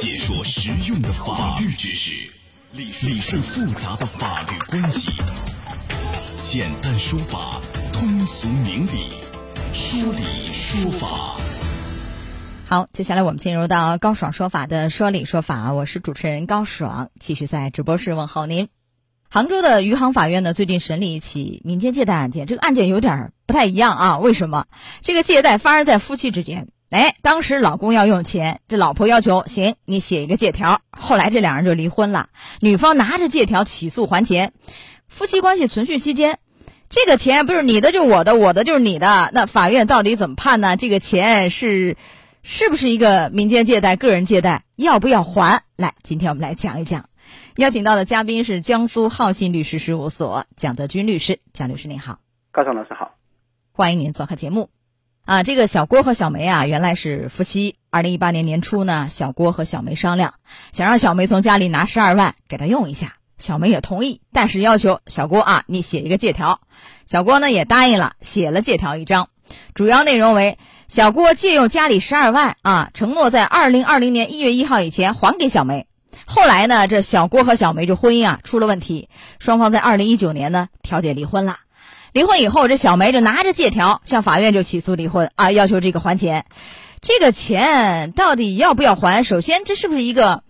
解说实用的法律知识，理理顺复杂的法律关系，简单说法，通俗明理，说理说法。好，接下来我们进入到高爽说法的说理说法，我是主持人高爽，继续在直播室问候您。杭州的余杭法院呢，最近审理一起民间借贷案件，这个案件有点不太一样啊。为什么？这个借贷发生在夫妻之间。哎，当时老公要用钱，这老婆要求行，你写一个借条。后来这两人就离婚了，女方拿着借条起诉还钱。夫妻关系存续期间，这个钱不是你的就是我的，我的就是你的。那法院到底怎么判呢？这个钱是是不是一个民间借贷、个人借贷？要不要还？来，今天我们来讲一讲。邀请到的嘉宾是江苏浩信律师事务所蒋德军律师，蒋律师您好，高爽老师好，欢迎您做客节目。啊，这个小郭和小梅啊，原来是夫妻。二零一八年年初呢，小郭和小梅商量，想让小梅从家里拿十二万给他用一下，小梅也同意，但是要求小郭啊，你写一个借条。小郭呢也答应了，写了借条一张，主要内容为小郭借用家里十二万啊，承诺在二零二零年一月一号以前还给小梅。后来呢，这小郭和小梅这婚姻啊出了问题，双方在二零一九年呢调解离婚了。离婚以后，这小梅就拿着借条向法院就起诉离婚啊，要求这个还钱。这个钱到底要不要还？首先，这是不是一个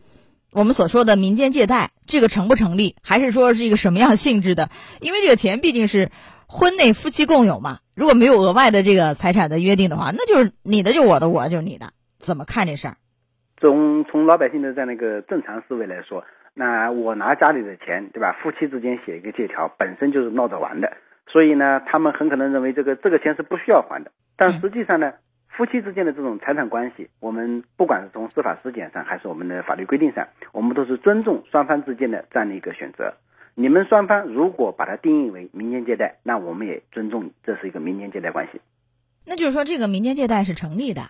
我们所说的民间借贷？这个成不成立？还是说是一个什么样性质的？因为这个钱毕竟是婚内夫妻共有嘛，如果没有额外的这个财产的约定的话，那就是你的就我的，我就你的。怎么看这事儿？从从老百姓的在那个正常思维来说，那我拿家里的钱，对吧？夫妻之间写一个借条，本身就是闹着玩的。所以呢，他们很可能认为这个这个钱是不需要还的。但实际上呢，夫妻之间的这种财产关系，我们不管是从司法实践上，还是我们的法律规定上，我们都是尊重双方之间的这样的一个选择。你们双方如果把它定义为民间借贷，那我们也尊重这是一个民间借贷关系。那就是说，这个民间借贷是成立的，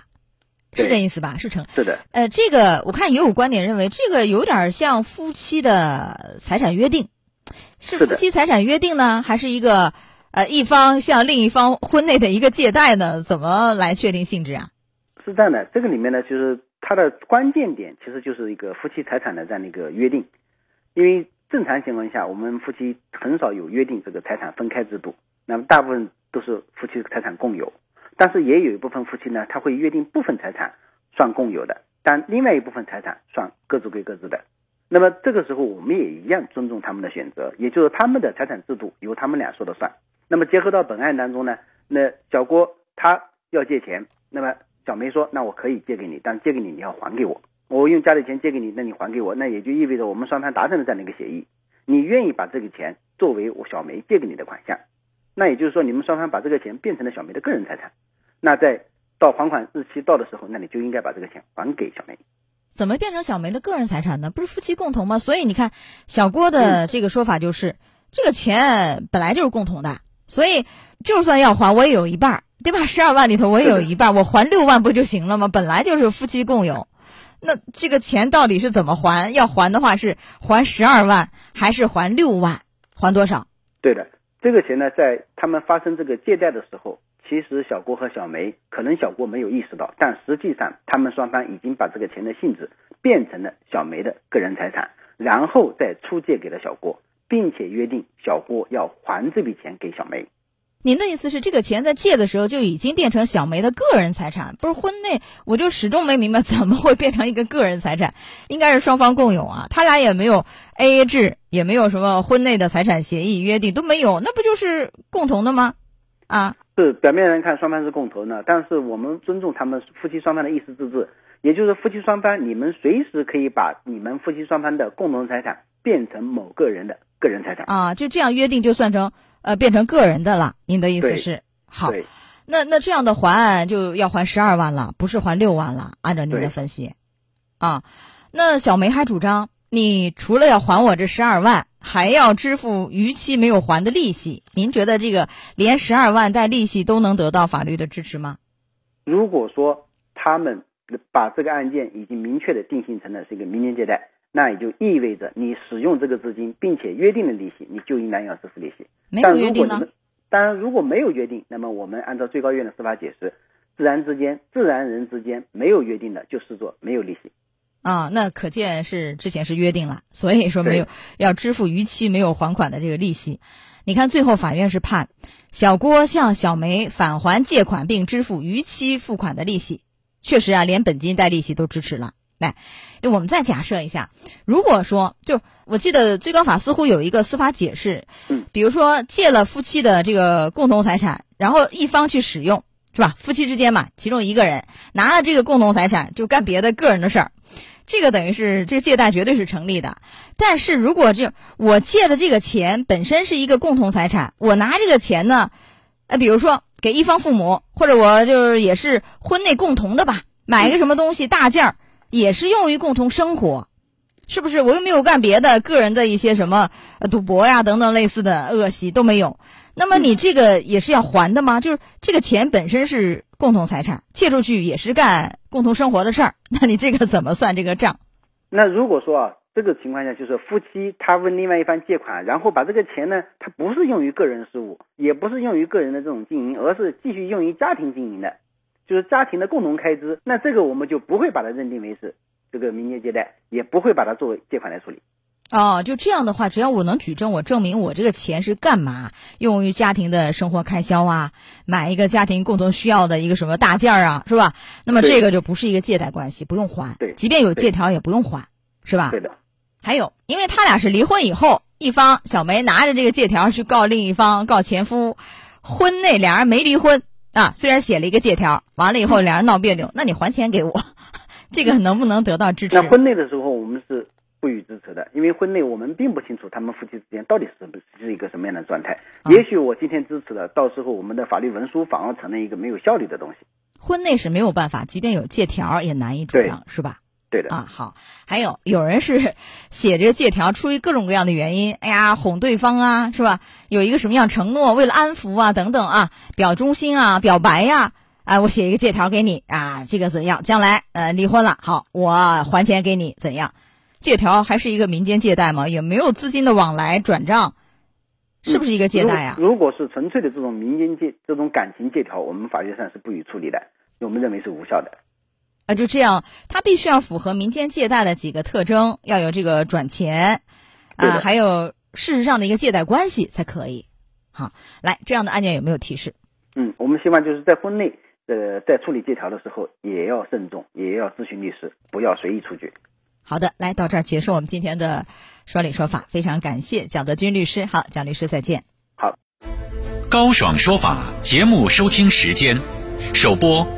是这意思吧？是成是的。呃，这个我看也有观点认为，这个有点像夫妻的财产约定，是夫妻财产约定呢，还是一个？呃，一方向另一方婚内的一个借贷呢，怎么来确定性质啊？是这样的，这个里面呢，就是它的关键点其实就是一个夫妻财产的这样的一个约定。因为正常情况下，我们夫妻很少有约定这个财产分开制度，那么大部分都是夫妻财产共有。但是也有一部分夫妻呢，他会约定部分财产算共有的，但另外一部分财产算各自归各自的。那么这个时候，我们也一样尊重他们的选择，也就是他们的财产制度由他们俩说了算。那么结合到本案当中呢，那小郭他要借钱，那么小梅说，那我可以借给你，但借给你你要还给我，我用家里钱借给你，那你还给我，那也就意味着我们双方达成了这样的一个协议，你愿意把这个钱作为我小梅借给你的款项，那也就是说你们双方把这个钱变成了小梅的个人财产，那在到还款日期到的时候，那你就应该把这个钱还给小梅。怎么变成小梅的个人财产呢？不是夫妻共同吗？所以你看，小郭的这个说法就是，这个钱本来就是共同的。所以，就算要还，我也有一半，对吧？十二万里头我也有一半，我还六万不就行了吗？本来就是夫妻共有，那这个钱到底是怎么还？要还的话是还十二万，还是还六万？还多少？对的，这个钱呢，在他们发生这个借贷的时候，其实小郭和小梅可能小郭没有意识到，但实际上他们双方已经把这个钱的性质变成了小梅的个人财产，然后再出借给了小郭。并且约定小郭要还这笔钱给小梅。您的意思是，这个钱在借的时候就已经变成小梅的个人财产？不是婚内，我就始终没明白，怎么会变成一个个人财产？应该是双方共有啊，他俩也没有 A A 制，也没有什么婚内的财产协议约定都没有，那不就是共同的吗？啊，是表面上看双方是共同的，但是我们尊重他们夫妻双方的意思自治，也就是夫妻双方，你们随时可以把你们夫妻双方的共同财产变成某个人的。个人财产啊，就这样约定就算成呃变成个人的了。您的意思是好？那那这样的还就要还十二万了，不是还六万了？按照您的分析啊，那小梅还主张，你除了要还我这十二万，还要支付逾期没有还的利息。您觉得这个连十二万带利息都能得到法律的支持吗？如果说他们把这个案件已经明确的定性成了是一个民间借贷。那也就意味着你使用这个资金，并且约定了利息，你就应当要支付利息。没有约定呢？当然，如果没有约定，那么我们按照最高院的司法解释，自然之间、自然人之间没有约定的，就视作没有利息。啊，那可见是之前是约定了，所以说没有要支付逾期没有还款的这个利息。你看最后法院是判小郭向小梅返还借款并支付逾期付款的利息，确实啊，连本金带利息都支持了。来，我们再假设一下，如果说就我记得最高法似乎有一个司法解释，比如说借了夫妻的这个共同财产，然后一方去使用，是吧？夫妻之间嘛，其中一个人拿了这个共同财产就干别的个人的事儿，这个等于是这个借贷绝对是成立的。但是如果这我借的这个钱本身是一个共同财产，我拿这个钱呢，呃，比如说给一方父母，或者我就是也是婚内共同的吧，买一个什么东西大件儿。也是用于共同生活，是不是？我又没有干别的，个人的一些什么赌博呀等等类似的恶习都没有。那么你这个也是要还的吗？就是这个钱本身是共同财产，借出去也是干共同生活的事儿，那你这个怎么算这个账？那如果说啊，这个情况下就是夫妻他问另外一方借款，然后把这个钱呢，他不是用于个人事务，也不是用于个人的这种经营，而是继续用于家庭经营的。就是家庭的共同开支，那这个我们就不会把它认定为是这个民间借贷，也不会把它作为借款来处理。哦，就这样的话，只要我能举证，我证明我这个钱是干嘛用于家庭的生活开销啊，买一个家庭共同需要的一个什么大件儿啊，是吧？那么这个就不是一个借贷关系，不用还。对，即便有借条也不用还，是吧？对的。还有，因为他俩是离婚以后，一方小梅拿着这个借条去告另一方，告前夫，婚内俩人没离婚。啊，虽然写了一个借条，完了以后两人闹别扭，那你还钱给我，这个能不能得到支持？那婚内的时候我们是不予支持的，因为婚内我们并不清楚他们夫妻之间到底是不是一个什么样的状态。也许我今天支持了，到时候我们的法律文书反而成了一个没有效力的东西。婚内是没有办法，即便有借条也难以主张，是吧？对的啊，好，还有有人是 写这个借条，出于各种各样的原因，哎呀，哄对方啊，是吧？有一个什么样承诺，为了安抚啊，等等啊，表忠心啊，表白呀，啊，我写一个借条给你啊，这个怎样？将来呃离婚了，好，我还钱给你，怎样？借条还是一个民间借贷吗？也没有资金的往来转账，是不是一个借贷呀？如果是纯粹的这种民间借这种感情借条，我们法律上是不予处理的，我们认为是无效的。啊，就这样，它必须要符合民间借贷的几个特征，要有这个转钱，啊，还有事实上的一个借贷关系才可以。好，来这样的案件有没有提示？嗯，我们希望就是在婚内，呃，在处理借条的时候也要慎重，也要咨询律师，不要随意出具。好的，来到这儿结束我们今天的说理说法，非常感谢蒋德军律师。好，蒋律师再见。好，高爽说法节目收听时间，首播。